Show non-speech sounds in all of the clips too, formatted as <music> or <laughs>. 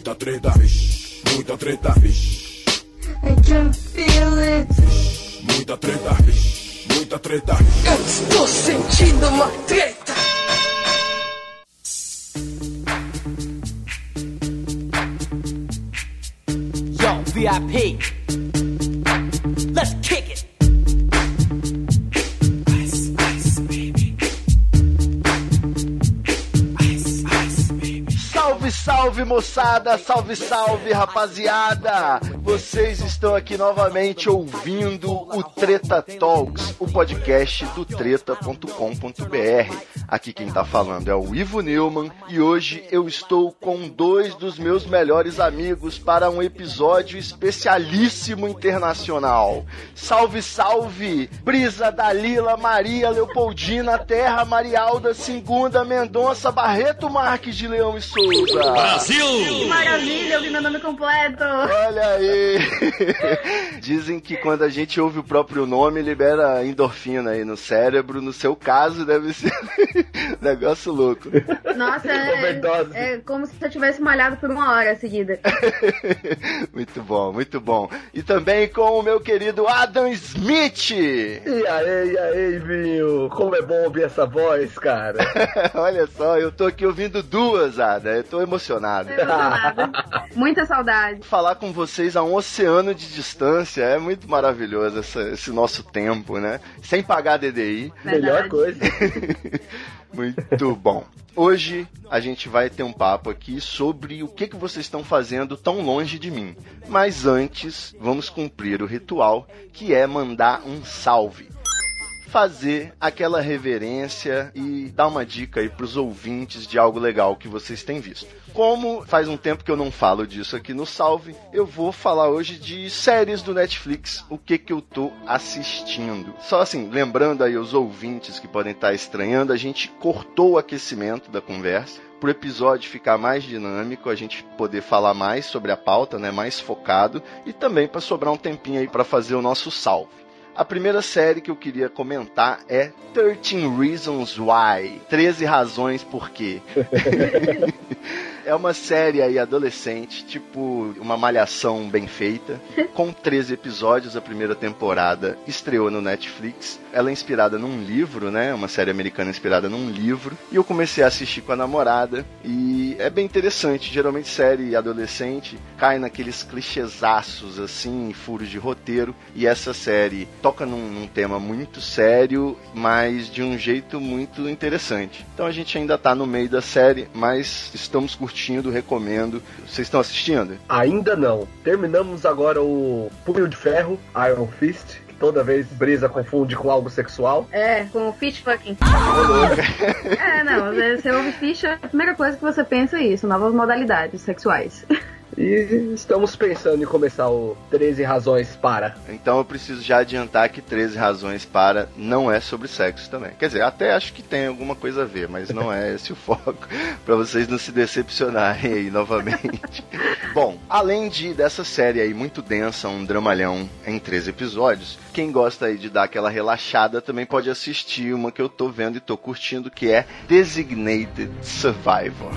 Muita treta, vixe, muita treta, vixe. I can feel it. Muita treta, vixe, muita treta. Eu estou sentindo uma treta. Yo, VIP. Salve, moçada, salve, salve rapaziada! Vocês estão aqui novamente ouvindo o Treta Talks, o podcast do treta.com.br. Aqui quem tá falando é o Ivo Neumann e hoje eu estou com dois dos meus melhores amigos para um episódio especialíssimo internacional. Salve, salve! Brisa Dalila Maria Leopoldina Terra Marialda Segunda Mendonça Barreto Marques de Leão e Souza. Que maravilha, eu vi meu nome completo. Olha aí! <laughs> Dizem que quando a gente ouve o próprio nome, libera endorfina aí no cérebro. No seu caso, deve ser <laughs> negócio louco. Nossa, é, é como se eu tivesse malhado por uma hora seguida. <laughs> muito bom, muito bom. E também com o meu querido Adam Smith. E aí, e aí, Vinho? Como é bom ouvir essa voz, cara. <laughs> Olha só, eu tô aqui ouvindo duas, Ada. Eu tô emocionado. Emocionada. Muita saudade. Falar com vocês a um oceano de distância é muito maravilhoso essa- esse nosso tempo, né? Sem pagar DDI. Melhor Verdade. coisa. Muito bom. Hoje a gente vai ter um papo aqui sobre o que, que vocês estão fazendo tão longe de mim. Mas antes, vamos cumprir o ritual que é mandar um salve. Fazer aquela reverência e dar uma dica aí pros ouvintes de algo legal que vocês têm visto. Como faz um tempo que eu não falo disso aqui no Salve, eu vou falar hoje de séries do Netflix, o que que eu tô assistindo. Só assim, lembrando aí os ouvintes que podem estar estranhando, a gente cortou o aquecimento da conversa para o episódio ficar mais dinâmico, a gente poder falar mais sobre a pauta, né, mais focado e também para sobrar um tempinho aí para fazer o nosso salve. A primeira série que eu queria comentar é 13 Reasons Why. 13 razões por quê. <laughs> É uma série aí adolescente, tipo uma malhação bem feita, <laughs> com 13 episódios. A primeira temporada estreou no Netflix. Ela é inspirada num livro, né? Uma série americana inspirada num livro. E eu comecei a assistir com a namorada e é bem interessante. Geralmente série adolescente cai naqueles clichêsaços assim, furos de roteiro. E essa série toca num, num tema muito sério, mas de um jeito muito interessante. Então a gente ainda tá no meio da série, mas estamos curtindo, recomendo. Vocês estão assistindo? Ainda não. Terminamos agora o Punho de Ferro, Iron Fist, que toda vez Brisa confunde com algo sexual. É, com o fish fucking. É, não, você ouve fish, a primeira coisa que você pensa é isso, novas modalidades sexuais. E estamos pensando em começar o 13 Razões para. Então eu preciso já adiantar que 13 razões para não é sobre sexo também. Quer dizer, até acho que tem alguma coisa a ver, mas não é <laughs> esse o foco, <laughs> para vocês não se decepcionarem aí novamente. <laughs> Bom, além de dessa série aí muito densa, um dramalhão em 13 episódios, quem gosta aí de dar aquela relaxada também pode assistir uma que eu tô vendo e tô curtindo, que é Designated Survivor.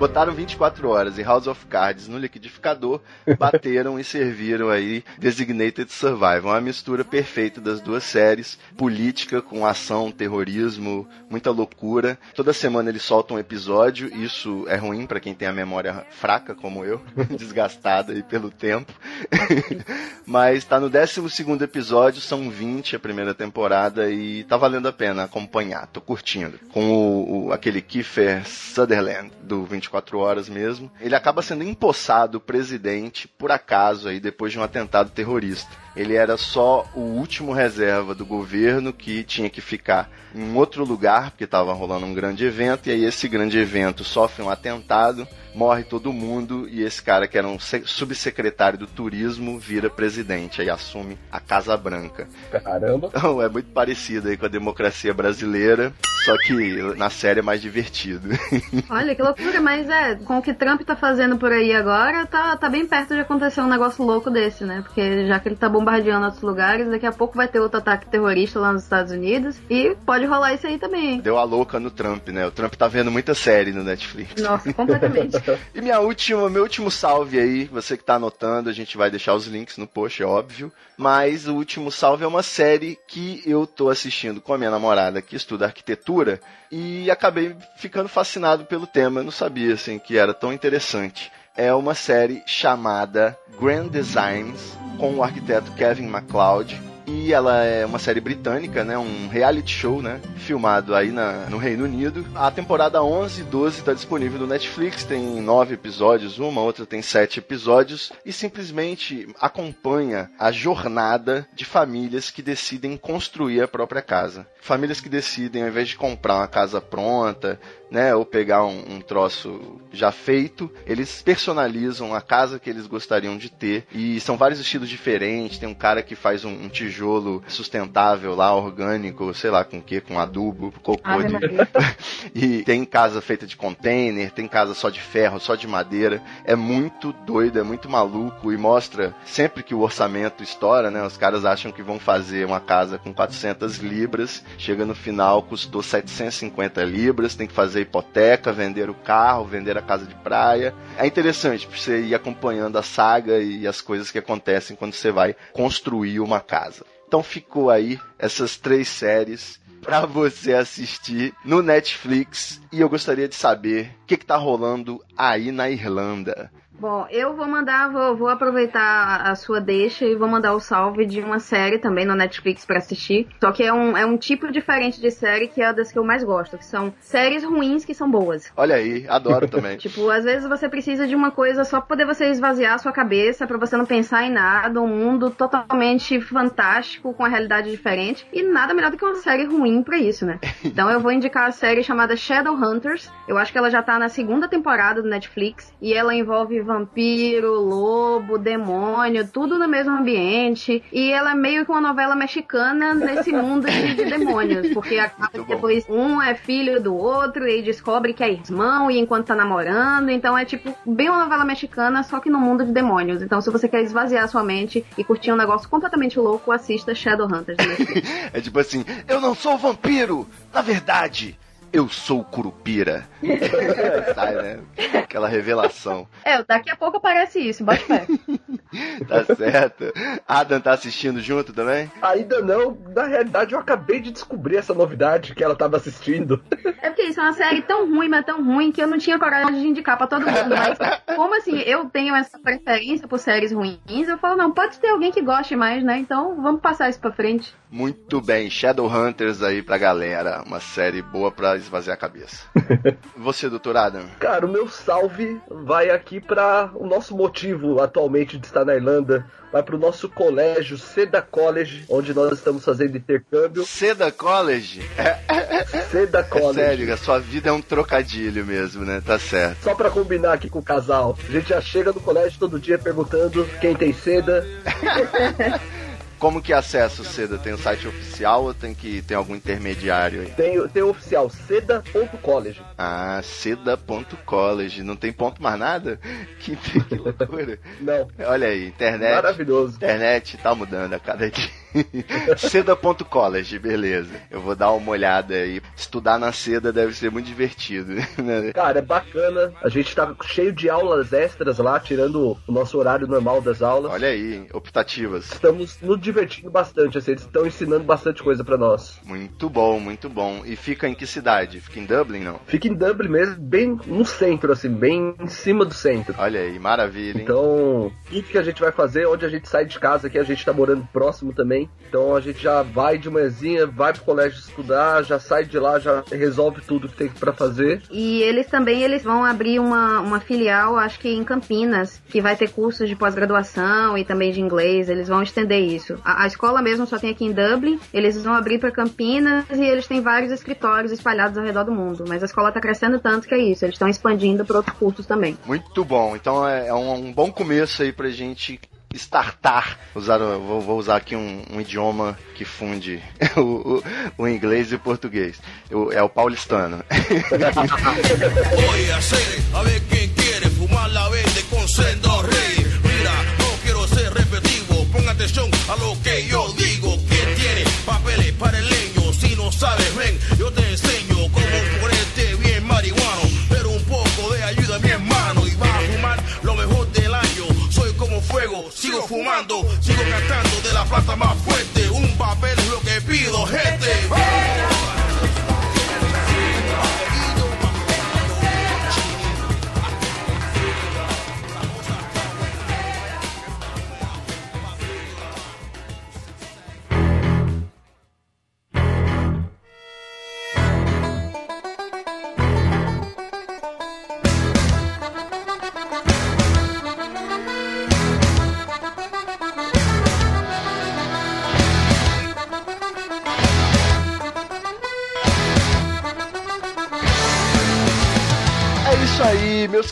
Botaram 24 horas e House of Cards no liquidificador, bateram e serviram aí Designated Survivor, uma mistura perfeita das duas séries, política com ação, terrorismo, muita loucura. Toda semana eles soltam um episódio, isso é ruim para quem tem a memória fraca como eu, <laughs> desgastada aí pelo tempo. <laughs> Mas tá no 12 segundo episódio, são 20 a primeira temporada e tá valendo a pena acompanhar, tô curtindo. Com o, o- aquele Kiefer Sutherland do 24 horas mesmo. Ele acaba sendo empossado presidente por acaso aí depois de um atentado terrorista. Ele era só o último reserva do governo que tinha que ficar em outro lugar, porque estava rolando um grande evento, e aí esse grande evento sofre um atentado, morre todo mundo, e esse cara que era um se- subsecretário do turismo vira presidente, aí assume a Casa Branca. Caramba. Então é muito parecido aí com a democracia brasileira, Só que na série é mais divertido. <laughs> Olha, que loucura, mas é, com o que Trump tá fazendo por aí agora, tá, tá bem perto de acontecer um negócio louco desse, né? Porque já que ele tá bombardeando outros lugares, daqui a pouco vai ter outro ataque terrorista lá nos Estados Unidos e pode rolar isso aí também. hein? Deu a louca no Trump, né? O Trump tá vendo muita série no Netflix. Nossa, completamente. <laughs> E minha última, meu último salve aí, você que tá anotando, a gente vai deixar os links no post, é óbvio. Mas o último salve é uma série que eu tô assistindo com a minha namorada que estuda arquitetura e acabei ficando fascinado pelo tema. Eu não sabia assim que era tão interessante. É uma série chamada Grand Designs com o arquiteto Kevin MacLeod. E ela é uma série britânica, né? Um reality show, né? Filmado aí na, no Reino Unido. A temporada 11 e 12 está disponível no Netflix. Tem nove episódios, uma, outra tem sete episódios. E simplesmente acompanha a jornada de famílias que decidem construir a própria casa. Famílias que decidem, ao invés de comprar uma casa pronta, né? Ou pegar um, um troço já feito, eles personalizam a casa que eles gostariam de ter. E são vários estilos diferentes. Tem um cara que faz um, um tijolo sustentável lá, orgânico, sei lá com o que, com adubo, cocô Ave de... <laughs> E tem casa feita de container, tem casa só de ferro, só de madeira. É muito doido, é muito maluco e mostra sempre que o orçamento estoura, né? Os caras acham que vão fazer uma casa com 400 libras, chega no final custou 750 libras, tem que fazer hipoteca, vender o carro, vender a casa de praia. É interessante pra você ir acompanhando a saga e as coisas que acontecem quando você vai construir uma casa. Então ficou aí essas três séries pra você assistir no Netflix e eu gostaria de saber o que, que tá rolando aí na Irlanda. Bom, eu vou mandar, vou, vou aproveitar a sua deixa e vou mandar o salve de uma série também no Netflix pra assistir. Só que é um, é um tipo diferente de série que é das que eu mais gosto, que são séries ruins que são boas. Olha aí, adoro também. <laughs> Tipo, às vezes você precisa de uma coisa só pra poder você esvaziar a sua cabeça, pra você não pensar em nada, um mundo totalmente fantástico, com a realidade diferente, e nada melhor do que uma série ruim pra isso, né? <laughs> Então eu vou indicar a série chamada Shadowhunters. Eu acho que ela já tá na segunda temporada do Netflix, e ela envolve vampiro, lobo, demônio, tudo no mesmo ambiente, e ela é meio que uma novela mexicana nesse mundo de, de demônios, porque acaba que depois um é filho do outro e descobre que é irmão e enquanto tá namorando. Então é tipo bem uma novela mexicana, só que no mundo de demônios. Então se você quer esvaziar sua mente e curtir um negócio completamente louco, assista Shadowhunters. <laughs> É tipo assim, eu não sou vampiro, na verdade, eu sou curupira. <laughs> Sai, né? Aquela revelação. é, daqui a pouco aparece isso, bota fé. <laughs> Tá certo. Adam tá assistindo junto também? Ainda não, na realidade eu acabei de descobrir essa novidade que ela tava assistindo. É porque isso é uma série tão ruim, mas tão ruim que eu não tinha coragem de indicar pra todo mundo. Mas como assim, eu tenho essa preferência por séries ruins, eu falo, não, pode ter alguém que goste mais, né? Então vamos passar isso pra frente. Muito bem, Shadowhunters aí pra galera. Uma série boa pra esvaziar a cabeça. <laughs> Você, doutor Adam? Cara, o meu salve vai aqui para o nosso motivo atualmente de estar na Irlanda. Vai para o nosso colégio, Seda College, onde nós estamos fazendo intercâmbio. Seda College? Seda <laughs> é College. sério, a sua vida é um trocadilho mesmo, né? Tá certo. Só pra combinar aqui com o casal. A gente já chega no colégio todo dia perguntando quem tem seda. <laughs> Como que acessa o Seda? Tem o site oficial ou tem que tem algum intermediário aí? Tem, tem o oficial seda.college. Ah, seda.college. Não tem ponto mais nada? <laughs> Que, que loucura. <laughs> Não, Olha aí, internet. maravilhoso. Internet tá mudando a cada dia. <laughs> Seda.college, beleza. Eu vou dar uma olhada aí. Estudar na seda deve ser muito divertido. né? Cara, é bacana. A gente tá cheio de aulas extras lá, tirando o nosso horário normal das aulas. Olha aí, optativas. Estamos nos divertindo bastante, assim, eles estão ensinando bastante coisa pra nós. Muito bom, muito bom. E fica em que cidade? Fica em Dublin, não? Fica em Dublin mesmo, bem no centro, assim, bem em cima do centro. Olha aí, maravilha, hein? Então, tudo que a gente vai fazer, onde a gente sai de casa aqui, a gente tá morando próximo também. Então a gente já vai de manhãzinha, vai pro colégio estudar, já sai de lá, já resolve tudo que tem pra fazer. E eles também eles vão abrir uma, uma filial, acho que em Campinas, que vai ter cursos de pós-graduação e também de inglês. Eles vão estender isso. A, a escola mesmo só tem aqui em Dublin. Eles vão abrir para Campinas e eles têm vários escritórios espalhados ao redor do mundo. Mas a escola tá crescendo tanto que é isso. Eles estão expandindo para outros cursos também. Muito bom. Então é, é um, um bom começo aí pra gente startar. Usar, vou, vou usar aqui um, um idioma que funde <laughs> o, o- o inglês e o português. O- é o paulistano. A lo que yo digo. ¿Quién tiene papeles para el leño? Si no sabes, ven, yo te enseño cómo ponerte bien marihuano. Pero un poco de ayuda, mi hermano, y vas a fumar lo mejor del año. Soy como fuego, sigo fumando, sigo cantando de la plata más fuerte. Un papel es lo que pido, gente.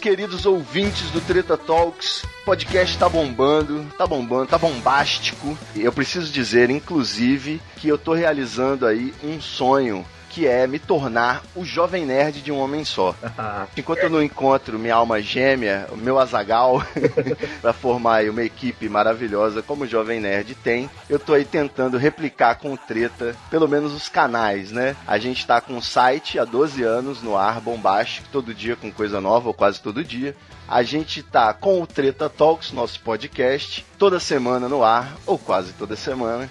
Queridos ouvintes do Treta Talks. O podcast tá bombando, tá bombando, tá bombástico. Eu preciso dizer, inclusive, que eu tô realizando aí um sonho que é me tornar o jovem nerd de um homem só. <laughs> Enquanto eu não encontro minha alma gêmea, o meu azagal, <laughs> pra formar aí uma equipe maravilhosa como o Jovem Nerd tem, eu tô aí tentando replicar com o Treta, pelo menos os canais, né? A gente tá com um site há 12 anos no ar, bombástico, todo dia com coisa nova, ou quase todo dia. A gente tá com o Treta Talks, nosso podcast, toda semana no ar, ou quase toda semana.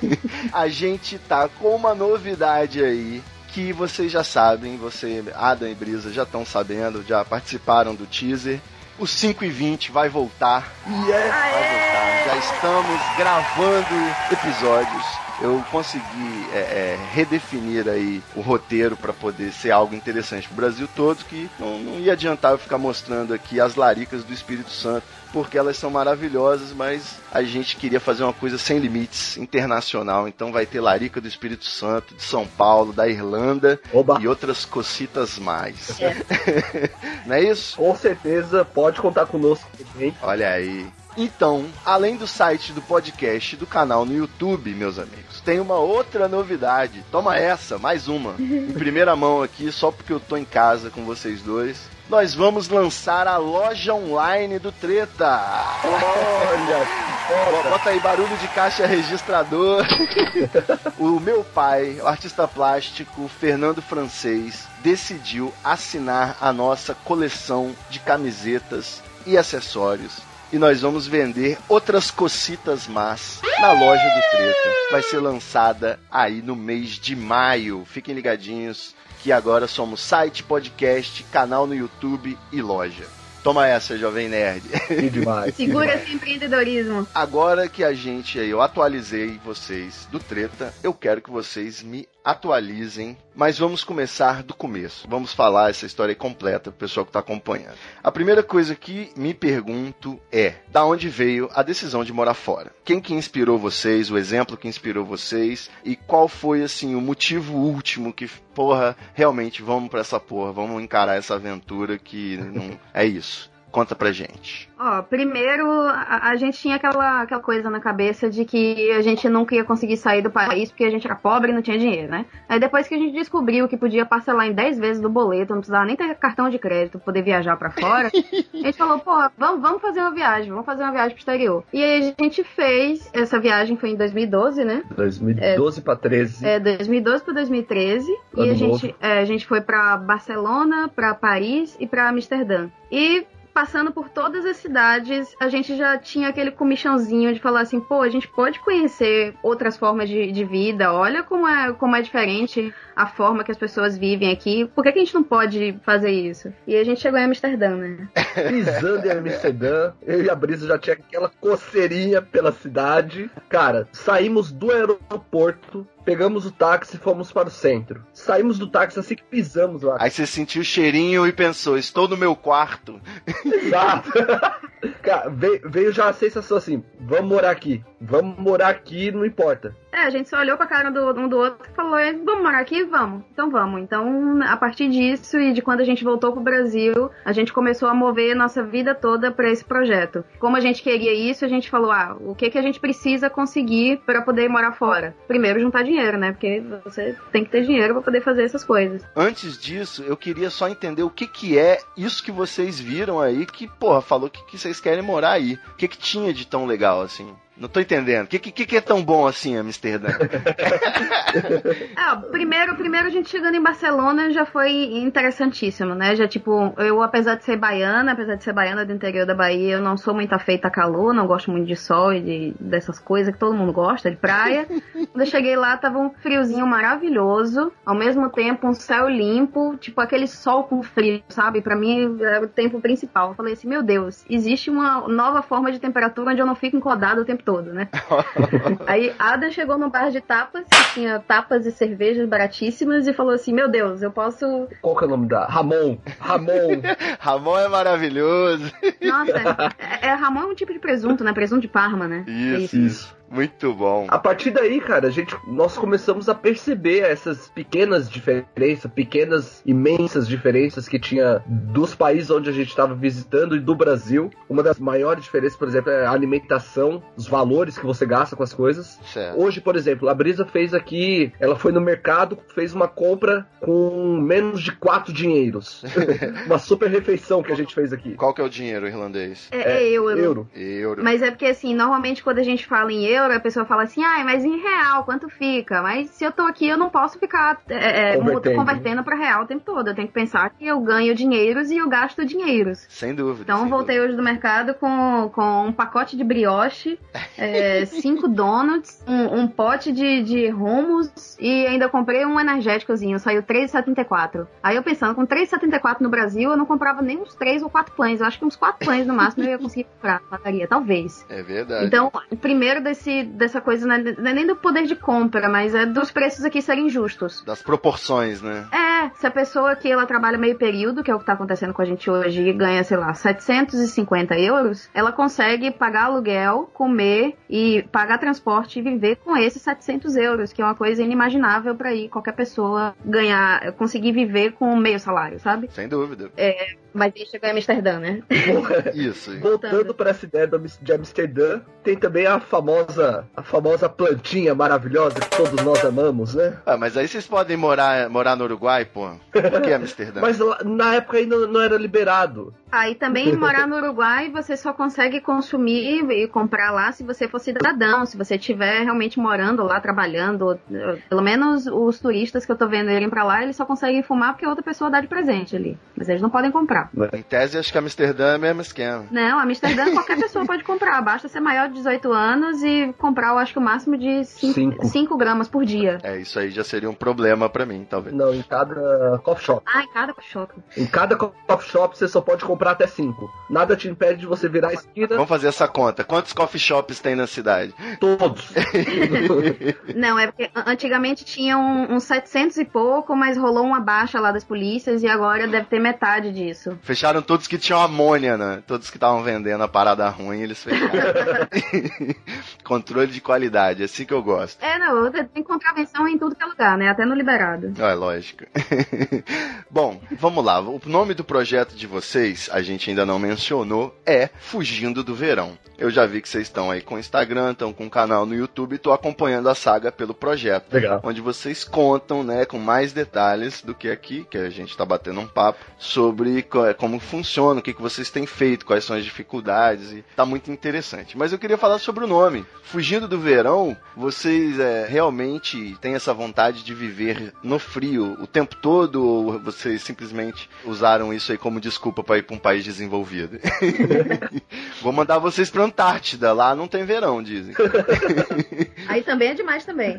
<laughs> a gente tá com uma novidade aí que vocês já sabem, você, Adam e Brisa já estão sabendo, já participaram do teaser. O 5 e 20 vai voltar. Vai voltar. Já estamos gravando episódios. Eu consegui é, é, redefinir aí o roteiro para poder ser algo interessante pro Brasil todo, que não, não ia adiantar eu ficar mostrando aqui as laricas do Espírito Santo, porque elas são maravilhosas, mas a gente queria fazer uma coisa sem limites, internacional. Então vai ter larica do Espírito Santo, de São Paulo, da Irlanda Oba. e outras cocitas mais. <laughs> não é isso? Com certeza, pode contar conosco também. Olha aí. Então, além do site do podcast e do canal no YouTube, meus amigos, tem uma outra novidade. Toma essa, mais uma. Em primeira mão aqui, só porque eu tô em casa com vocês dois. Nós vamos lançar a loja online do Treta. Olha, Bo- Bota aí barulho de caixa registrador. <laughs> o meu pai, o artista plástico Fernando Francês, decidiu assinar a nossa coleção de camisetas e acessórios. E nós vamos vender outras cocitas más na loja do Treta. Vai ser lançada aí no mês de maio. Fiquem ligadinhos que agora somos site, podcast, canal no YouTube e loja. Toma essa, Jovem Nerd. que demais. Segura demais. esse empreendedorismo. Agora que a gente aí, eu atualizei vocês do treta, eu quero que vocês me atualizem. Mas vamos começar do começo. Vamos falar essa história completa pro pessoal que tá acompanhando. A primeira coisa que me pergunto é: da onde veio a decisão de morar fora? Quem que inspirou vocês, o exemplo que inspirou vocês e qual foi assim o motivo último que, porra, realmente vamos pra essa porra, vamos encarar essa aventura que não é isso. Conta pra gente. Ó, primeiro, a, a gente tinha aquela, aquela coisa na cabeça de que a gente nunca ia conseguir sair do país porque a gente era pobre e não tinha dinheiro, né? Aí depois que a gente descobriu que podia parcelar em 10 vezes do boleto, não precisava nem ter cartão de crédito pra poder viajar pra fora, <laughs> a gente falou, pô, vamos, vamos fazer uma viagem, vamos fazer uma viagem pro exterior. E aí a gente fez, essa viagem foi em 2012, né? 2012 pra 13. É, 2012 para 2013. Ano e a novo. gente, é, a gente foi pra Barcelona, pra Paris e pra Amsterdã. E passando por todas as cidades, a gente já tinha aquele comichãozinho de falar assim, pô, a gente pode conhecer outras formas de, de vida, olha como é, como é diferente a forma que as pessoas vivem aqui, por que, que a gente não pode fazer isso? E a gente chegou em Amsterdã, né? <laughs> Pisando em Amsterdã, eu e a Brisa já tinha aquela coceirinha pela cidade. Cara, saímos do aeroporto, pegamos o táxi e fomos para o centro. Saímos do táxi assim que pisamos lá. Aí você sentiu o cheirinho e pensou, estou no meu quarto. Exato. <laughs> Cara, veio, veio já a sensação assim: vamos morar aqui. Vamos morar aqui, não importa. É, a gente só olhou pra cara do, um do outro e falou, "É, vamos morar aqui? Vamos. Então vamos. Então, a partir disso e de quando a gente voltou pro Brasil, a gente começou a mover nossa vida toda pra esse projeto. Como a gente queria isso, a gente falou, ah, o que que a gente precisa conseguir pra poder morar fora? Primeiro, juntar dinheiro, né? Porque você tem que ter dinheiro pra poder fazer essas coisas. Antes disso, eu queria só entender o que que é isso que vocês viram aí, que, porra, falou que, que vocês querem morar aí. O que que tinha de tão legal, assim? Não tô entendendo. O que, que, que é tão bom assim, Amsterdã? Ah, <laughs> primeiro, primeiro a gente chegando em Barcelona já foi interessantíssimo, né? Já tipo, eu apesar de ser baiana, apesar de ser baiana do interior da Bahia, eu não sou muito afeita a calor, não gosto muito de sol e de, dessas coisas que todo mundo gosta, de praia. <laughs> Quando eu cheguei lá, tava um friozinho maravilhoso, ao mesmo tempo um céu limpo, tipo aquele sol com frio, sabe? Pra mim era o tempo principal. Eu falei assim, meu Deus, existe uma nova forma de temperatura onde eu não fico incomodado o tempo todo, né? <laughs> Aí Ada chegou num bar de tapas, que tinha tapas e cervejas baratíssimas, e falou assim: Meu Deus, eu posso. Qual que é o nome da? Ramon. Ramon. <laughs> Ramon é maravilhoso. Nossa, é, é Ramon é um tipo de presunto, né? Presunto de Parma, né? Isso, É isso. Muito bom. A partir daí, cara, a gente, nós começamos a perceber essas pequenas diferenças, pequenas, imensas diferenças que tinha dos países onde a gente estava visitando e do Brasil. Uma das maiores diferenças, por exemplo, é a alimentação, os valores que você gasta com as coisas. Certo. Hoje, por exemplo, a Brisa fez aqui, ela foi no mercado, fez uma compra com menos de quatro dinheiros. <laughs> uma super refeição que a gente fez aqui. Qual que é o dinheiro irlandês? É, é euro. Euro. Euro. Mas é porque, assim, normalmente quando a gente fala em euro, a pessoa fala assim, ai, mas em real, quanto fica? Mas se eu tô aqui, eu não posso ficar é, é, Convertendo. mu- convertendo pra real o tempo todo. Eu tenho que pensar que eu ganho dinheiros e eu gasto dinheiros. Sem dúvida. Então sem voltei hoje do mercado com, com um pacote de brioche, <laughs> é, cinco donuts, um, um pote de, de hummus e ainda comprei um energéticozinho, saiu R$3,74. Aí eu pensando, com R$3,74 no Brasil, eu não comprava nem uns três ou quatro pães. Eu acho que uns quatro pães no máximo eu ia conseguir comprar na padaria, talvez. dúvida. É verdade. Então, primeiro desse, dessa coisa, né, não é nem do poder de compra, mas é dos preços aqui serem justos. Das proporções, né? É, se a pessoa que ela trabalha meio período, que é o que tá acontecendo com a gente hoje, e ganha, sei lá, 750 euros, ela consegue pagar aluguel, comer e pagar transporte e viver com esses 700 euros, que é uma coisa inimaginável pra ir qualquer pessoa ganhar, conseguir viver com meio salário, sabe? Sem dúvida. Mas aí chegou em Amsterdã, né? Isso. <laughs> Voltando para essa ideia de Amsterdã, tem também a famosa, a famosa plantinha maravilhosa que todos nós amamos, né? Ah, mas aí vocês podem morar, morar no Uruguai, pô. Por que Amsterdã? <laughs> Mas na época ainda não era liberado. Aí também <laughs> morar no Uruguai você só consegue consumir e comprar lá se você for cidadão, se você estiver realmente morando lá, trabalhando. Pelo menos os turistas que eu tô vendo irem pra lá, eles só conseguem fumar porque outra pessoa dá de presente ali. Mas eles não podem comprar. Em tese, acho que Amsterdã é o mesmo esquema. Não, Amsterdã qualquer pessoa pode comprar. Basta ser maior de 18 anos e comprar, eu acho que o máximo de Cinco. 5 gramas por dia. É, isso aí já seria um problema pra mim, talvez. Não, em cada coffee shop. Ai, cada choque. Em cada coffee shop você só pode comprar até cinco. Nada te impede de você virar a esquina Vamos fazer essa conta. Quantos coffee shops tem na cidade? todos. <laughs> Não, é porque an- antigamente tinha um- uns 700 e pouco, mas rolou uma baixa lá das polícias e agora deve ter metade disso. Fecharam todos que tinham amônia, né? Todos que estavam vendendo a parada ruim, eles fecharam. <laughs> Controle de qualidade, é assim que eu gosto. É, não, tem contravenção em tudo que é lugar, né? Até no liberado. É lógico. <laughs> Bom, vamos lá. O nome do projeto de vocês, a gente ainda não mencionou, é Fugindo do Verão. Eu já vi que vocês estão aí com o Instagram, estão com o canal no YouTube e tô acompanhando a saga pelo projeto. Legal. Onde vocês contam, né, com mais detalhes do que aqui, que a gente tá batendo um papo, sobre co- como funciona, o que, que vocês têm feito, quais são as dificuldades, e tá muito interessante. Mas eu queria falar sobre o nome. Fugindo do verão, vocês é, realmente têm essa vontade de viver no frio o tempo todo, ou vocês simplesmente usaram isso aí como desculpa para ir para um país desenvolvido? <laughs> Vou mandar vocês pra Antártida, lá não tem verão, dizem. <laughs> Aí também é demais também.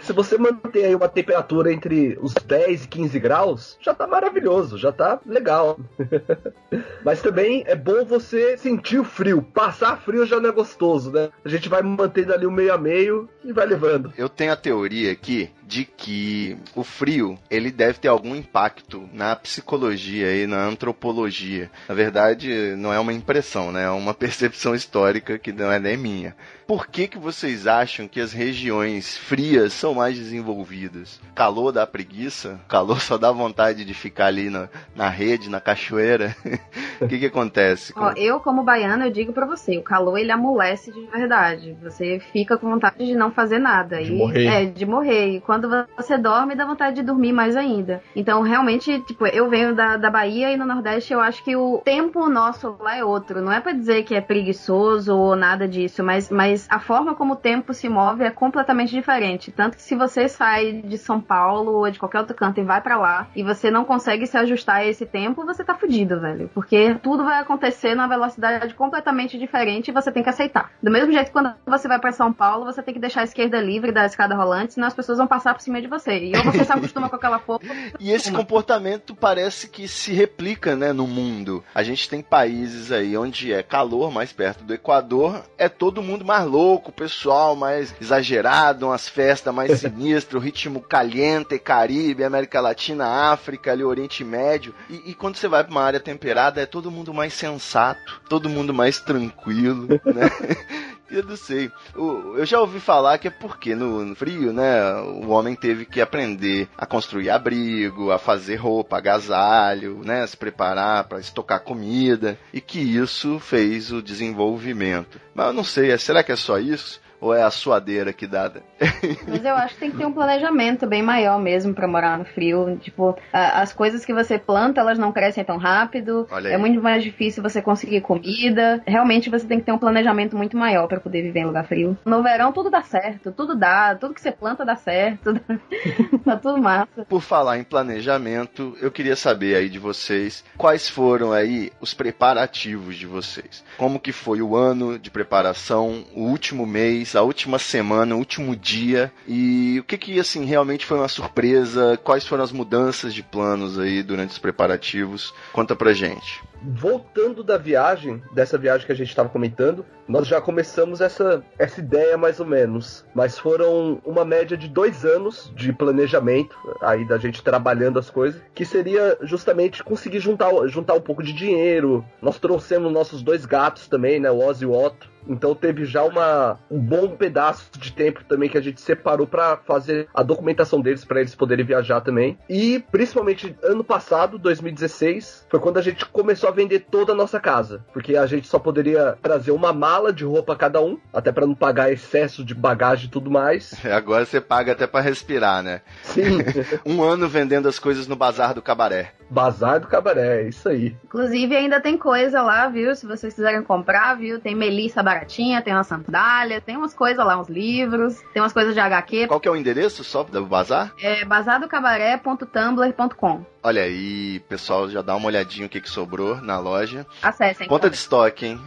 Se você manter aí uma temperatura entre os 10 e 15 graus, já tá maravilhoso, já tá legal. <laughs> Mas também é bom você sentir o frio. Passar frio já não é gostoso, né? A gente vai mantendo ali o meio a meio e vai levando. Eu tenho a teoria aqui de que o frio ele deve ter algum impacto na psicologia e na antropologia. Na verdade, não é uma impressão, né? É uma <laughs> percepção histórica que não é nem minha. Por que, que vocês acham que as regiões frias são mais desenvolvidas? Calor dá preguiça? Calor só dá vontade de ficar ali na, na rede, na cachoeira? <laughs> O que, que acontece? Ó, eu, como baiana, eu digo pra você, o calor ele amolece de verdade. Você fica com vontade de não fazer nada. De e, morrer. É, de morrer. E quando você dorme, dá vontade de dormir mais ainda. Então, realmente, tipo, eu venho da, da Bahia e no Nordeste eu acho que o tempo nosso lá é outro. Não é pra dizer que é preguiçoso ou nada disso, mas, mas a forma como o tempo se move é completamente diferente. Tanto que se você sai de São Paulo ou de qualquer outro canto e vai pra lá e você não consegue se ajustar a esse tempo, você tá fudido, velho. Porque tudo vai acontecer numa velocidade completamente diferente e você tem que aceitar. Do mesmo jeito que quando você vai pra São Paulo, você tem que deixar a esquerda livre da escada rolante, senão as pessoas vão passar por cima de você. E ou você se acostuma com aquela porra. E esse comportamento parece que se replica, né, no mundo. A gente tem países aí onde é calor, mais perto do Equador, é todo mundo mais louco, o pessoal mais exagerado, umas festas mais <laughs> sinistras, o ritmo caliente, Caribe, América Latina, África, ali Oriente Médio. E, e quando você vai pra uma área temperada, é todo mundo mais sensato, todo mundo mais tranquilo, né? <laughs> Eu não sei. Eu já ouvi falar que é porque no no frio, né, o homem teve que aprender a construir abrigo, a fazer roupa, agasalho, né, se preparar para estocar comida, e que isso fez o desenvolvimento. Mas eu não sei, será que é só isso? Ou é a suadeira que dá? <laughs> Mas eu acho que tem que ter um planejamento bem maior mesmo pra morar no frio. Tipo, a- as coisas que você planta, elas não crescem tão rápido. É muito mais difícil você conseguir comida. Realmente você tem que ter um planejamento muito maior pra poder viver em lugar frio. No verão tudo dá certo, tudo dá, tudo que você planta dá certo. <laughs> tá tudo massa. Por falar em planejamento, eu queria saber aí de vocês quais foram aí os preparativos de vocês. Como que foi o ano de preparação, o último mês, a última semana, o último dia e o que que assim realmente foi uma surpresa? Quais foram as mudanças de planos aí durante os preparativos? Conta pra gente. Voltando da viagem, dessa viagem que a gente estava comentando, nós já começamos essa, essa ideia mais ou menos. Mas foram uma média de dois anos de planejamento, aí da gente trabalhando as coisas, que seria justamente conseguir juntar, juntar um pouco de dinheiro. Nós trouxemos nossos dois gatos também, né? O Oz e o Otto. Então teve já uma, um bom pedaço de tempo também que a gente separou para fazer a documentação deles para eles poderem viajar também. E principalmente ano passado, 2016, foi quando a gente começou a vender toda a nossa casa, porque a gente só poderia trazer uma mala de roupa cada um, até para não pagar excesso de bagagem e tudo mais. <laughs> Agora você paga até pra respirar, né? Sim, <laughs> Um ano vendendo as coisas no bazar do cabaré. Bazar do cabaré, é isso aí. Inclusive ainda tem coisa lá, viu? Se vocês quiserem comprar, viu? Tem melissa baratinha, tem uma sandália, tem umas coisas lá, uns livros, tem umas coisas de HQ. Qual que é o endereço só do bazar? É bazadocabaré.tumblr.com. Olha aí, pessoal, já dá uma olhadinha o que, que sobrou na loja. Acessem. Conta de estoque, hein?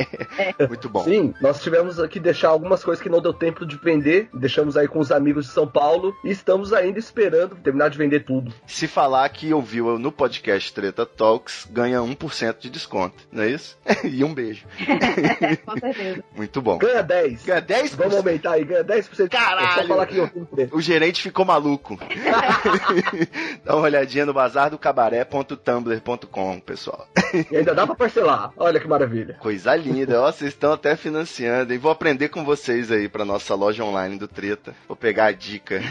<laughs> Muito bom. Sim, nós tivemos que deixar algumas coisas que não deu tempo de vender, deixamos aí com os amigos de São Paulo e estamos ainda esperando terminar de vender tudo. Se falar que ouviu no podcast Treta Talks, ganha 1% de desconto, não é isso? <laughs> e um beijo. <laughs> Com certeza. Muito bom. Ganha 10. Ganha 10%. Vamos aumentar aí, ganha 10%. Caralho! É só falar que eu. O gerente ficou maluco. Dá uma olhadinha no bazardocabaré.tumblr.com, pessoal. E ainda dá pra parcelar. Olha que maravilha. Coisa linda, ó, vocês estão até financiando, e vou aprender com vocês aí pra nossa loja online do Treta. Vou pegar a dica. <laughs>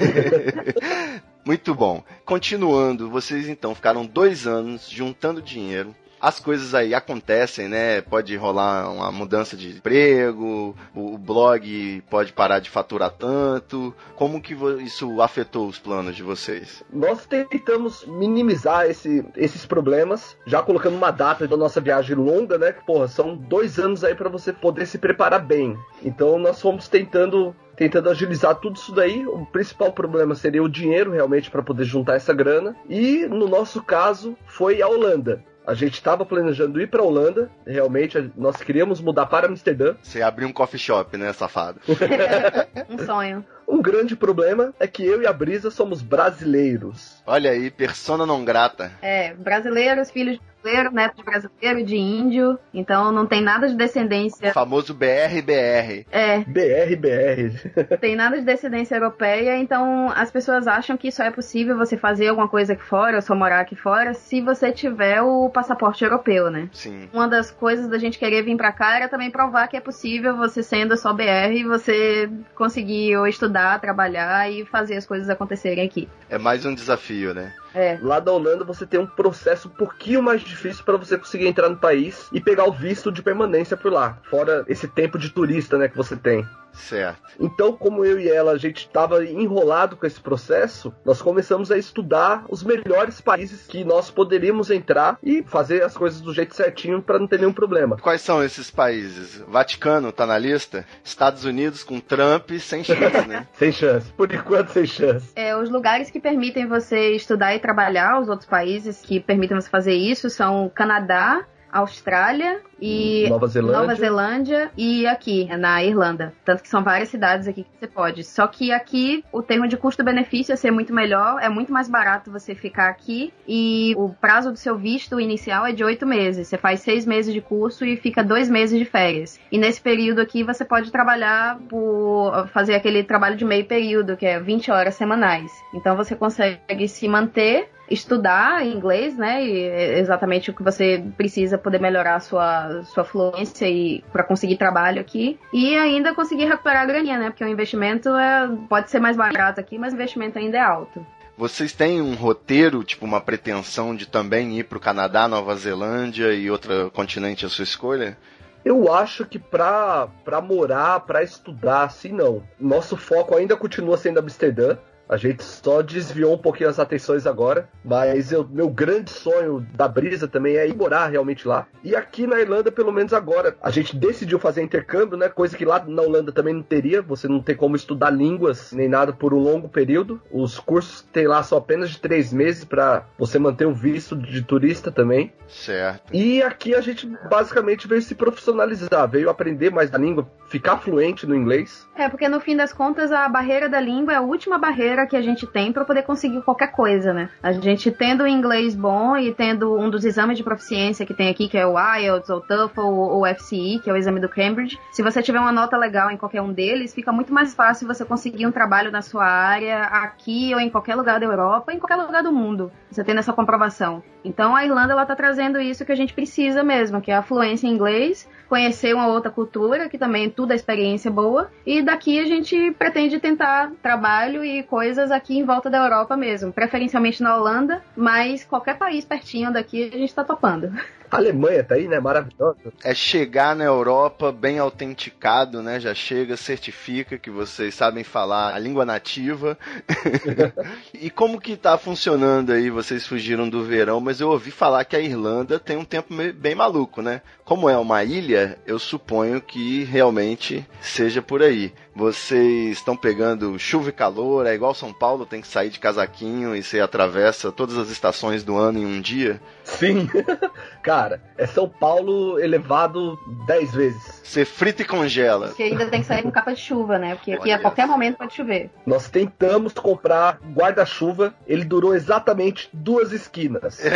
Muito bom. Continuando, vocês então ficaram dois anos juntando dinheiro. As coisas aí acontecem, né? Pode rolar uma mudança de emprego, o blog pode parar de faturar tanto. Como que isso afetou os planos de vocês? Nós tentamos minimizar esse- esses problemas, já colocando uma data da nossa viagem longa, né? Porra, são dois anos aí pra você poder se preparar bem. Então nós fomos tentando tentando agilizar tudo isso daí. O principal problema seria o dinheiro realmente para poder juntar essa grana. E no nosso caso foi a Holanda. A gente estava planejando ir para Holanda, realmente a- nós queríamos mudar para Amsterdã. Você abriu um coffee shop, né, safado? <laughs> Um sonho. Um grande problema é que eu e a Brisa somos brasileiros. Olha aí, persona não grata. É, brasileiros, filhos de brasileiro, neto de brasileiro, de índio. Então não tem nada de O descendência. famoso BR-BR. É, BR, BR. tem nada de descendência europeia, então as pessoas acham que só é possível você fazer alguma coisa aqui fora, ou só morar aqui fora, se você tiver o passaporte europeu, né? Sim. Uma das coisas da gente querer vir pra cá era também provar que é possível você sendo só BR, você conseguir ou estudar, trabalhar e fazer as coisas acontecerem aqui. É mais um desafio, né? É. Lá da Holanda você tem um processo um pouquinho mais difícil para você conseguir entrar no país e pegar o visto de permanência por lá. Fora esse tempo de turista, né, que você tem. Certo. Então, como eu e ela, a gente estava enrolado com esse processo, nós começamos a estudar os melhores países que nós poderíamos entrar e fazer as coisas do jeito certinho para não ter nenhum problema. Quais são esses países? Vaticano tá na lista? Estados Unidos com Trump sem chance, né? <laughs> Sem chance. Por enquanto, sem chance. É, os lugares que permitem você estudar e trabalhar, os outros países que permitem você fazer isso são Canadá, Austrália e Nova Zelândia. Nova Zelândia e aqui, na Irlanda. Tanto que são várias cidades aqui que você pode. Só que aqui o termo de custo-benefício é ser muito melhor, é muito mais barato você ficar aqui e o prazo do seu visto inicial é de oito meses. Você faz seis meses de curso e fica dois meses de férias. E nesse período aqui você pode trabalhar por fazer aquele trabalho de meio período, que é 20 horas semanais. Então você consegue se manter estudar inglês, né? E é exatamente o que você precisa poder melhorar a sua, sua fluência e para conseguir trabalho aqui e ainda conseguir recuperar a graninha, né? Porque o investimento é, pode ser mais barato aqui, mas o investimento ainda é alto. Vocês têm um roteiro, tipo uma pretensão de também ir pro Canadá, Nova Zelândia e outro continente à sua escolha? Eu acho que pra, pra morar, pra estudar, assim não. Nosso foco ainda continua sendo Amsterdã. A gente só desviou um pouquinho as atenções agora, mas eu, meu grande sonho da brisa também é ir morar realmente lá. E aqui na Irlanda, pelo menos agora, a gente decidiu fazer intercâmbio, né? Coisa que lá na Holanda também não teria. Você não tem como estudar línguas nem nada por um longo período. Os cursos tem lá só apenas de três meses para você manter o visto de turista também. Certo. E aqui a gente basicamente veio se profissionalizar, veio aprender mais da língua, ficar fluente no inglês. É, porque no fim das contas a barreira da língua é a última barreira que a gente tem para poder conseguir qualquer coisa, né? A gente tendo o inglês bom e tendo um dos exames de proficiência que tem aqui, que é o IELTS, ou TOEFL, ou o FCE, que é o exame do Cambridge, se você tiver uma nota legal em qualquer um deles, fica muito mais fácil você conseguir um trabalho na sua área aqui ou em qualquer lugar da Europa, em qualquer lugar do mundo. Você tendo essa comprovação. Então a Irlanda ela tá trazendo isso que a gente precisa mesmo, que é a fluência em inglês, conhecer uma outra cultura, que também tudo é experiência boa, e daqui a gente pretende tentar trabalho e coisas aqui em volta da Europa mesmo, preferencialmente na Holanda, mas qualquer país pertinho daqui a gente tá topando. <laughs> A Alemanha tá aí, né? Maravilhosa. É chegar na Europa bem autenticado, né? Já chega, certifica que vocês sabem falar a língua nativa. <laughs> e como que tá funcionando aí? Vocês fugiram do verão, mas eu ouvi falar que a Irlanda tem um tempo bem maluco, né? Como é uma ilha, eu suponho que realmente seja por aí. Vocês estão pegando chuva e calor, é igual São Paulo, tem que sair de casaquinho e você atravessa todas as estações do ano em um dia. Sim. <laughs> Cara, é São Paulo elevado 10 vezes. Você frita e congela. Porque ainda tem que sair com capa de chuva, né? Porque aqui Olha a qualquer momento pode chover. Nós tentamos comprar guarda-chuva, ele durou exatamente duas esquinas. <laughs>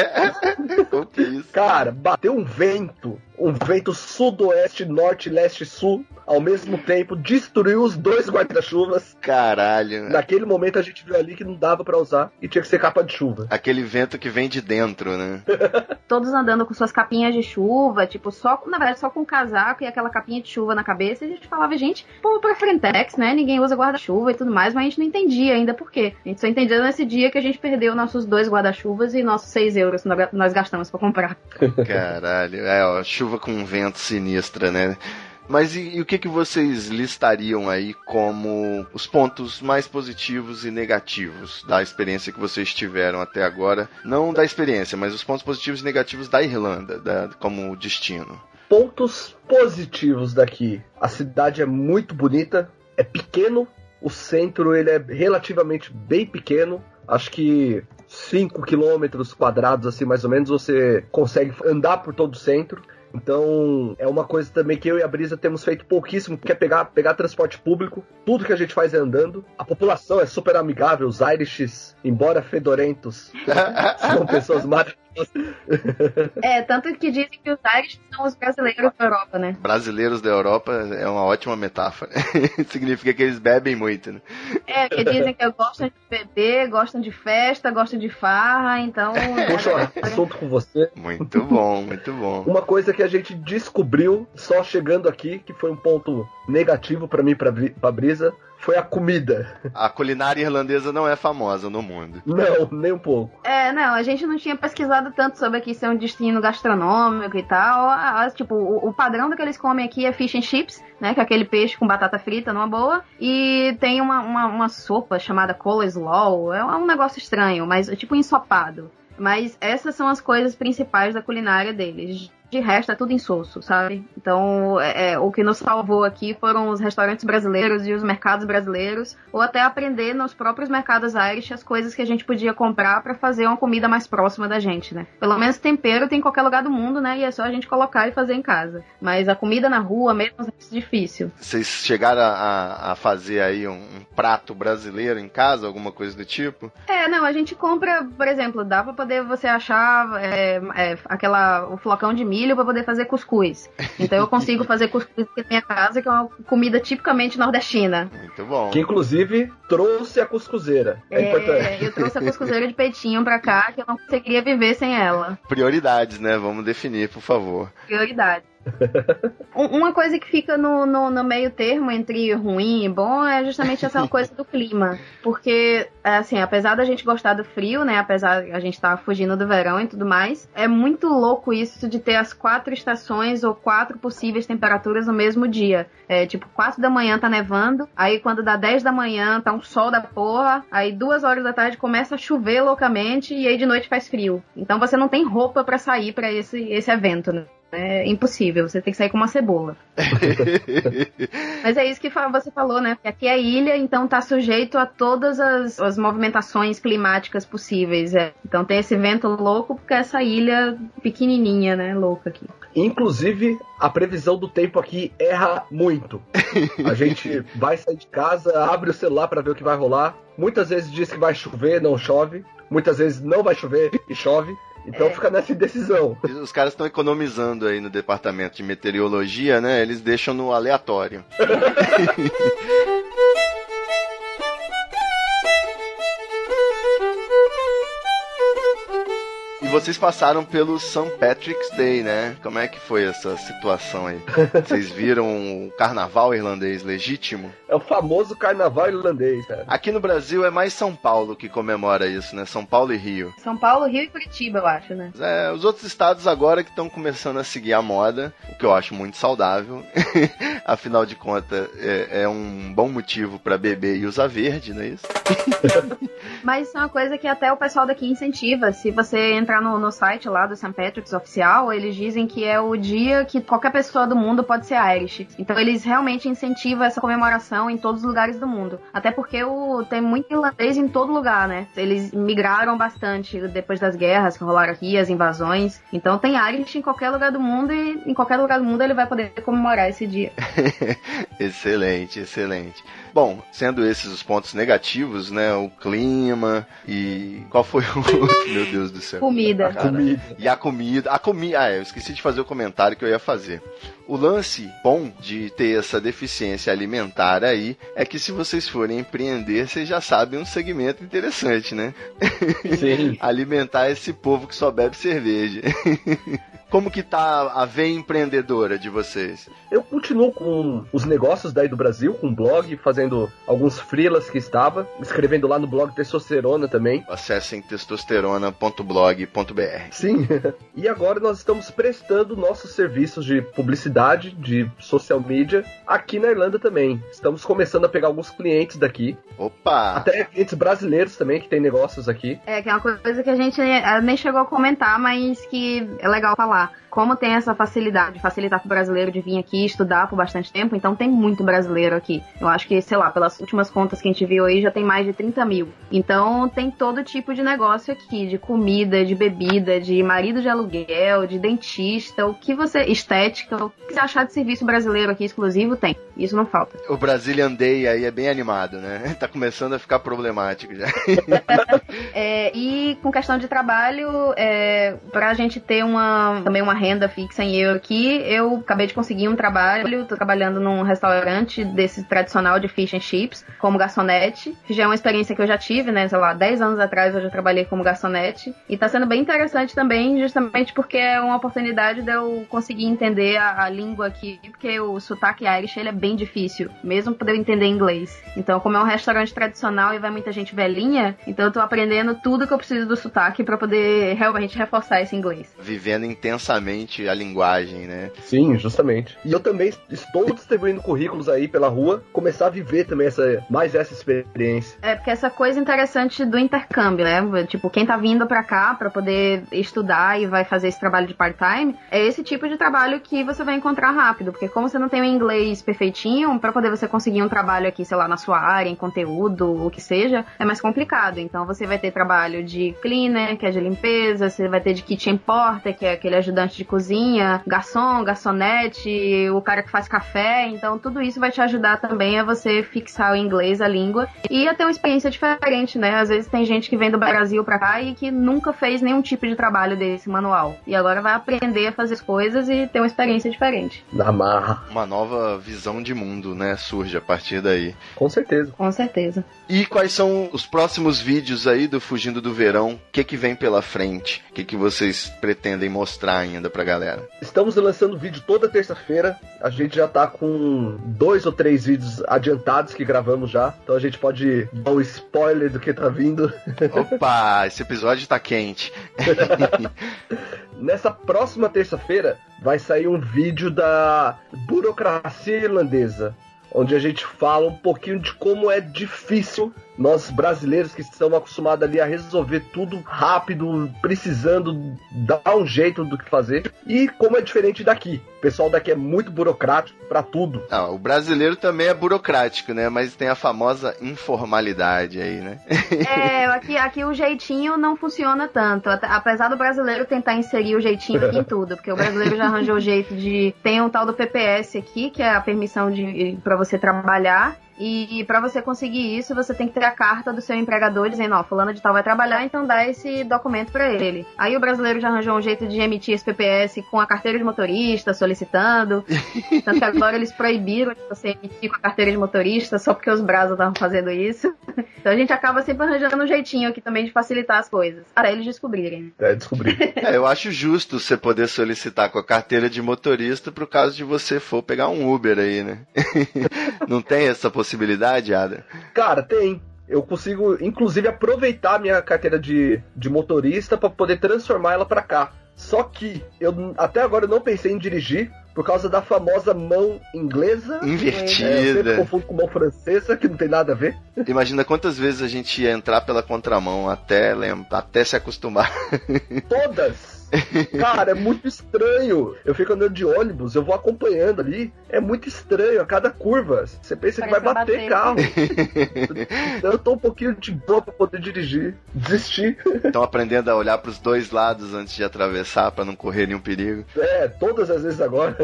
O que é isso? Cara, bateu um vento, um vento sudoeste, norte, leste, sul, ao mesmo tempo, destruiu os dois guarda-chuvas. Caralho. Naquele momento a gente viu ali que não dava pra usar e tinha que ser capa de chuva. Aquele vento que vem de dentro, né? <laughs> Todos andando com suas capinhas de chuva, tipo, só, na verdade, só com casaco e aquela capinha de chuva na cabeça. E a gente falava, gente, pô, pra Frentex, né? Ninguém usa guarda-chuva e tudo mais, mas a gente não entendia ainda por quê. A gente só entendia nesse dia que a gente perdeu nossos dois guarda-chuvas e nossos 6 euros que nós- gastamos pra comprar. <laughs> Caralho. É, ó, chuva com vento sinistra, né? Mas e, e o que, que vocês listariam aí como os pontos mais positivos e negativos da experiência que vocês tiveram até agora? Não da experiência, mas os pontos positivos e negativos da Irlanda, da- como destino. Pontos positivos daqui. A cidade é muito bonita, é pequeno, o centro ele é relativamente bem pequeno. Acho que 5 quilômetros quadrados, assim, mais ou menos, você consegue andar por todo o centro. Então, é uma coisa também que eu e a Brisa temos feito pouquíssimo, que é pegar, pegar transporte público. Tudo que a gente faz é andando. A população é super amigável, os Irishes, embora fedorentos, <laughs> são pessoas maravilhosas. É, tanto que dizem que os Irish são os brasileiros da Europa, né? Brasileiros da Europa é uma ótima metáfora. <laughs> Significa que eles bebem muito, né? É, que dizem que gostam de beber, gostam de festa, gostam de farra, então. <laughs> Puxa um assunto com você. Muito bom, muito bom. Uma coisa que a gente descobriu só chegando aqui, que foi um ponto negativo pra mim e pra, pra Brisa, foi a comida. A culinária irlandesa não é famosa no mundo. Não, nem um pouco. É, não, a gente não tinha pesquisado tanto sobre aqui ser um destino gastronômico e tal. Tipo, o, o padrão do que eles comem aqui é fish and chips, né? Que é aquele peixe com batata frita numa boa. E tem uma, uma, uma sopa chamada coleslaw. É um negócio estranho, mas é tipo ensopado. Mas essas são as coisas principais da culinária deles. De resto, é tudo insosso, sabe? Então, é, é, o que nos salvou aqui foram os restaurantes brasileiros e os mercados brasileiros, ou até aprender nos próprios mercados Irish as coisas que a gente podia comprar para fazer uma comida mais próxima da gente, né? Pelo menos tempero tem em qualquer lugar do mundo, né? E é só a gente colocar e fazer em casa. Mas a comida na rua mesmo é difícil. Vocês chegaram a, a- a fazer aí um, um prato brasileiro em casa, alguma coisa do tipo? É, não, a gente compra, por exemplo, dá pra poder você achar é, é, aquela, o flocão de milho pra poder fazer cuscuz. Então eu consigo fazer cuscuz aqui na minha casa, que é uma comida tipicamente nordestina. Muito bom. Que inclusive trouxe a cuscuzeira. É, importante. eu trouxe a cuscuzeira de peitinho pra cá, que eu não conseguiria viver sem ela. Prioridades, né? Vamos definir, por favor. Prioridade. Um- Uma coisa que fica no, no, no meio termo entre ruim e bom é justamente essa coisa do clima. Porque, assim, apesar da gente gostar do frio, né? Apesar a gente estar fugindo do verão e tudo mais, é muito louco isso de ter as quatro estações ou quatro possíveis temperaturas no mesmo dia. É tipo, quatro da manhã tá nevando, aí quando dá 10 da manhã tá um sol da porra, aí duas horas da tarde começa a chover loucamente e aí de noite faz frio. Então você não tem roupa pra sair pra esse, esse evento, né? É impossível, você tem que sair com uma cebola. <laughs> Mas é isso que você falou, né? Aqui é ilha, então tá sujeito a todas as, as movimentações climáticas possíveis. é. Então tem esse vento louco porque é essa ilha pequenininha, né? Louca aqui. Inclusive, a previsão do tempo aqui erra muito. A <laughs> gente vai sair de casa, abre o celular pra ver o que vai rolar. Muitas vezes diz que vai chover, não chove. Muitas vezes não vai chover e chove. Então fica nessa indecisão. Os caras estão economizando aí no departamento de meteorologia, né? Eles deixam no aleatório. <laughs> vocês passaram pelo St. Patrick's Day, né? Como é que foi essa situação aí? Vocês viram o carnaval irlandês legítimo? É o famoso carnaval irlandês, cara. Aqui no Brasil é mais São Paulo que comemora isso, né? São Paulo e Rio. São Paulo, Rio e Curitiba, eu acho, né? É, os outros estados agora que estão começando a seguir a moda, o que eu acho muito saudável. <laughs> Afinal de contas, é, é um bom motivo para beber e usar verde, não é isso? <laughs> Mas isso é uma coisa que até o pessoal daqui incentiva. Se você entrar no, no site lá do St. Patrick's oficial, eles dizem que é o dia que qualquer pessoa do mundo pode ser Irish. Então eles realmente incentivam essa comemoração em todos os lugares do mundo. Até porque o, tem muito irlandês em todo lugar, né? Eles migraram bastante depois das guerras que rolaram aqui, as invasões. Então tem Irish em qualquer lugar do mundo e em qualquer lugar do mundo ele vai poder comemorar esse dia. <laughs> excelente, excelente. Bom, sendo esses os pontos negativos, né? O clima e. Qual foi o outro? <laughs> Meu Deus do céu. Comida. Cara, Comida. E a comida. A comida. Ah, eu esqueci de fazer o comentário que eu ia fazer. O lance bom de ter essa deficiência alimentar aí é que se vocês forem empreender, vocês já sabem um segmento interessante, né? Sim. <laughs> Alimentar esse povo que só bebe cerveja. <laughs> Como que tá a veia empreendedora de vocês? Eu continuo com os negócios daí do Brasil, com blog, fazendo alguns freelas que estava, escrevendo lá no blog Testosterona também. Acessem testosterona.blog.br. Sim. <laughs> e agora nós estamos prestando nossos serviços de publicidade, de social media, aqui na Irlanda também. Estamos começando a pegar alguns clientes daqui, Opa! até clientes brasileiros também que tem negócios aqui. É, que é uma coisa que a gente eh, nem chegou a comentar, mas que é legal falar. Como tem essa facilidade, facilitar para o brasileiro de vir aqui estudar por bastante tempo, então tem muito brasileiro aqui. Eu acho que, sei lá, pelas últimas contas que a gente viu aí, já tem mais de 30 mil. Então tem todo tipo de negócio aqui, de comida, de bebida, de marido de aluguel, de dentista, o que você. estética, o que você achar de serviço brasileiro aqui exclusivo, tem. Isso não falta. O Brazilian Day aí é bem animado, né? <laughs> Tá começando a ficar problemático já. <laughs> É, e com questão de trabalho, é, pra gente ter uma, também uma renda fixa em euro aqui, eu acabei de conseguir um trabalho, tô trabalhando num restaurante desse tradicional de fish and chips, como garçonete, já é uma experiência que eu já tive, né, sei lá, 10 anos atrás eu já trabalhei como garçonete, e tá sendo bem interessante também, justamente porque é uma oportunidade de eu conseguir entender a, a língua aqui, porque o sotaque Irish, ele é bem difícil, mesmo pra eu entender inglês. Então, como é um restaurante tradicional e vai muita gente velhinha, então eu tô aprendendo tudo que eu preciso do sotaque pra poder realmente reforçar esse inglês. Vivendo intensamente a linguagem, né? Sim, justamente. E eu também estou distribuindo currículos aí pela rua, começar a viver também essa, mais essa experiência. É, porque essa coisa interessante do intercâmbio, né? Tipo, quem tá vindo pra cá pra poder estudar e vai fazer esse trabalho de part-time, é esse tipo de trabalho que você vai encontrar rápido, porque como você não tem o inglês perfeitinho, pra poder você conseguir um trabalho aqui, sei lá, na sua área, em conteúdo, o que seja, é mais complicado. Então você vai ter trabalho de cleaner, que é de limpeza, você vai ter de kitchen porter, que é aquele ajudante de cozinha, garçom, garçonete, o cara que faz café. Então tudo isso vai te ajudar também a você fixar o inglês, a língua, e a ter uma experiência diferente, né? Às vezes tem gente que vem do Brasil pra cá e que nunca fez nenhum tipo de trabalho desse manual. E agora vai aprender a fazer as coisas e ter uma experiência diferente. Na marra. Uma nova visão de mundo, né? Surge a partir daí. Com certeza. Com certeza. E quais são os próximos vídeos aí do Fugindo do Verão? O que, que vem pela frente? O que, que vocês pretendem mostrar ainda pra galera? Estamos lançando vídeo toda terça-feira. A gente já tá com dois ou três vídeos adiantados que gravamos já. Então a gente pode dar um spoiler do que tá vindo. Opa, esse episódio tá quente. <laughs> Nessa próxima terça-feira vai sair um vídeo da burocracia irlandesa, onde a gente fala um pouquinho de como é difícil nós brasileiros que estamos acostumados ali a resolver tudo rápido, precisando dar um jeito do que fazer, e como é diferente daqui. O pessoal daqui é muito burocrático pra tudo. Ah, o brasileiro também é burocrático, né? Mas tem a famosa informalidade aí, né? <laughs> É, aqui, aqui o jeitinho não funciona tanto. Apesar do brasileiro tentar inserir o jeitinho aqui em tudo, porque o brasileiro já arranjou o jeito de. Tem um tal do PPS aqui, que é a permissão de para você trabalhar. E pra você conseguir isso, você tem que ter a carta do seu empregador dizendo, ó, fulano de tal vai trabalhar, então dá esse documento pra ele. Aí o brasileiro já arranjou um jeito de emitir esse PPS com a carteira de motorista, solicitando. <laughs> Tanto que agora eles proibiram de você emitir com a carteira de motorista só porque os brasas estavam fazendo isso. Então a gente acaba sempre arranjando um jeitinho aqui também de facilitar as coisas. Para eles descobrirem. É, descobri. <laughs> É, eu acho justo você poder solicitar com a carteira de motorista pro caso de você for pegar um Uber aí, né? <laughs> Não tem essa possibilidade, Ada? Cara, tem. Eu consigo, inclusive, aproveitar minha carteira de, de motorista para poder transformar ela para cá. Só que eu até agora eu não pensei em dirigir por causa da famosa mão inglesa. É, eu sempre Invertida. confundo com mão francesa, que não tem nada a ver. Imagina quantas vezes a gente ia entrar pela contramão até, até se acostumar. Todas! Cara, é muito estranho. Eu fico andando de ônibus, eu vou acompanhando ali. É muito estranho a cada curva. Você pensa que vai bater bater. carro. então eu tô um pouquinho de boa pra poder dirigir. Desistir. Estão aprendendo a olhar pros dois lados antes de atravessar pra não correr nenhum perigo. É, todas as vezes agora.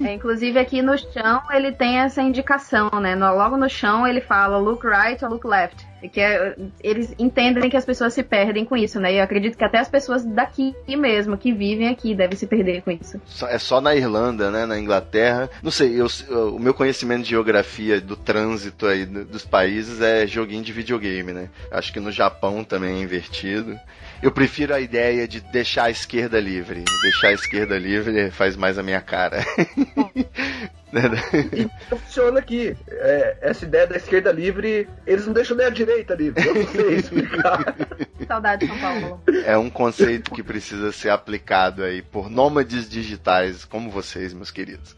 É, inclusive aqui no chão ele tem essa indicação, né? Logo no chão ele fala look right or look left. Que é- eles entendem que as pessoas se perdem com isso, né? E eu acredito que até as pessoas daqui mesmo, que vivem aqui, devem se perder com isso. É só na Irlanda, né? Na Inglaterra. Não sei, eu, o meu conhecimento de geografia do trânsito aí do- dos países é joguinho de videogame, né? Acho que no Japão também é invertido. Eu prefiro a ideia de deixar a esquerda livre. Deixar a esquerda livre faz mais a minha cara. <laughs> Né? E funciona aqui. É, essa ideia da esquerda livre, eles não deixam nem a direita livre. Eu não sei <laughs> explicar. Saudade de São Paulo. é um conceito que precisa ser aplicado aí por nômades digitais como vocês, meus queridos.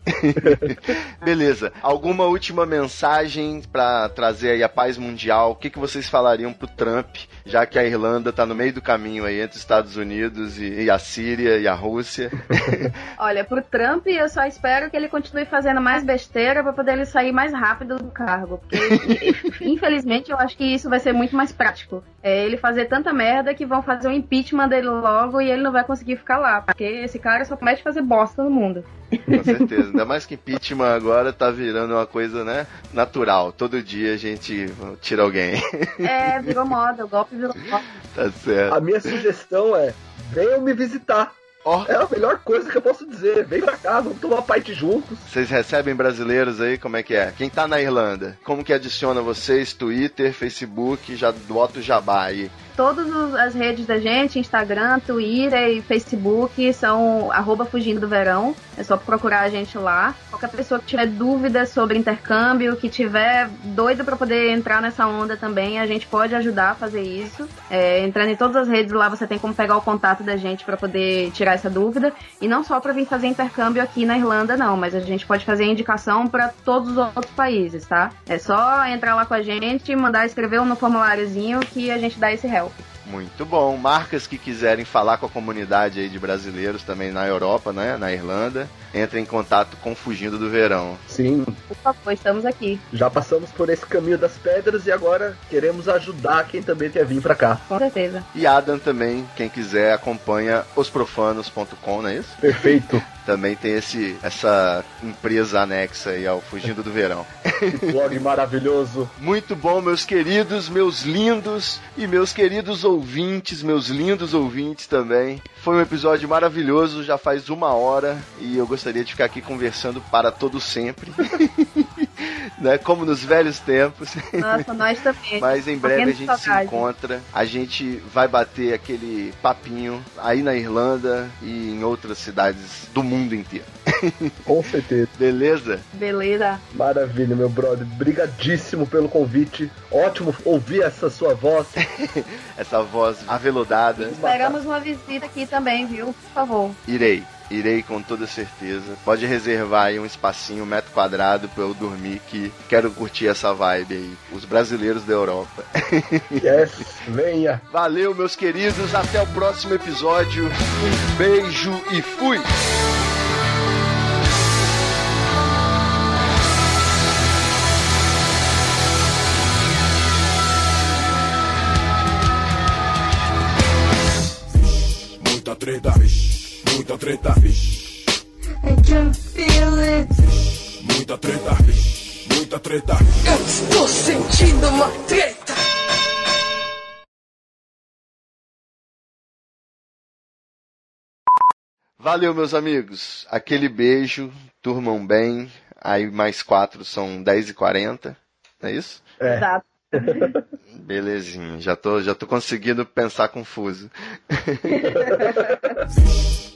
<laughs> Beleza. Alguma última mensagem pra trazer aí a paz mundial? O que, que vocês falariam pro Trump, já que a Irlanda tá no meio do caminho caminho aí entre os Estados Unidos e, e a Síria e a Rússia. <laughs> Olha, pro Trump eu só espero que ele continue fazendo mais besteira pra poder ele sair mais rápido do cargo. Porque, <laughs> infelizmente, eu acho que isso vai ser muito mais prático. É ele fazer tanta merda que vão fazer o impeachment dele logo e ele não vai conseguir ficar lá. Porque esse cara só promete fazer bosta no mundo. Com certeza. Ainda mais que impeachment agora tá virando uma coisa, né, natural. Todo dia a gente tira alguém. É, virou moda, o golpe virou moda. tá certo. A minha sugestão é: venham me visitar. Ó, É a melhor coisa que eu posso dizer. Vem pra cá, vamos tomar parte juntos. vocês recebem brasileiros aí? Como é que é? Quem tá na Irlanda? Como que adiciona vocês? Twitter, Facebook, já bota o jabá aí. Todas as redes da gente, Instagram, Twitter e Facebook, são arroba fugindo do verão. É só procurar a gente lá. Qualquer pessoa que tiver dúvidas sobre intercâmbio, que tiver doido pra poder entrar nessa onda também, a gente pode ajudar a fazer isso. É, entrando em todas as redes lá, você tem como pegar o contato da gente pra poder tirar essa dúvida. E não só pra vir fazer intercâmbio aqui na Irlanda, não, mas a gente pode fazer indicação pra todos os outros países, tá? É só entrar lá com a gente, mandar escrever no formuláriozinho que a gente dá esse help. out. Muito bom. Marcas que quiserem falar com a comunidade aí de brasileiros também na Europa, né? Na Irlanda, entrem em contato com Fugindo do Verão. Sim, Por favor, estamos aqui. já passamos por esse caminho das pedras e agora queremos ajudar quem também quer vir pra cá. Com certeza. E Adam também, quem quiser, acompanha osprofanos.com, não é isso? Perfeito. <laughs> Também tem esse, essa empresa anexa aí ao Fugindo do Verão. <laughs> Blog maravilhoso. Muito bom, meus queridos, meus lindos e meus queridos ouvintes, meus lindos ouvintes também. Foi um episódio maravilhoso, já faz uma hora e eu gostaria de ficar aqui conversando para todo sempre. <laughs> né? Como nos velhos tempos. Nossa, nós também. <laughs> Mas em breve a gente se encontra. A gente vai bater aquele papinho aí na Irlanda e em outras cidades do mundo inteiro. <laughs> Com certeza. Beleza? Beleza. Maravilha, meu brother. Brigadíssimo pelo convite. Ótimo ouvir essa sua voz. <laughs> Essa voz aveludada. Esperamos uma visita aqui também, viu? Por favor. Irei. Irei com toda certeza. Pode reservar aí um espacinho, um metro quadrado pra eu dormir que quero curtir essa vibe aí. Os brasileiros da Europa. <laughs> Yes, venha. Valeu, meus queridos. Até o próximo episódio. Um beijo e fui! Treta, vixe. Muita treta, vixe. I can feel it. Muita treta, vixe. Muita treta. Eu estou sentindo uma treta. Valeu, meus amigos. Aquele beijo. Turmam bem. Aí mais quatro são 10h40. Não é isso? É. Exato. Belezinha. Já tô, já tô conseguindo pensar confuso. <laughs>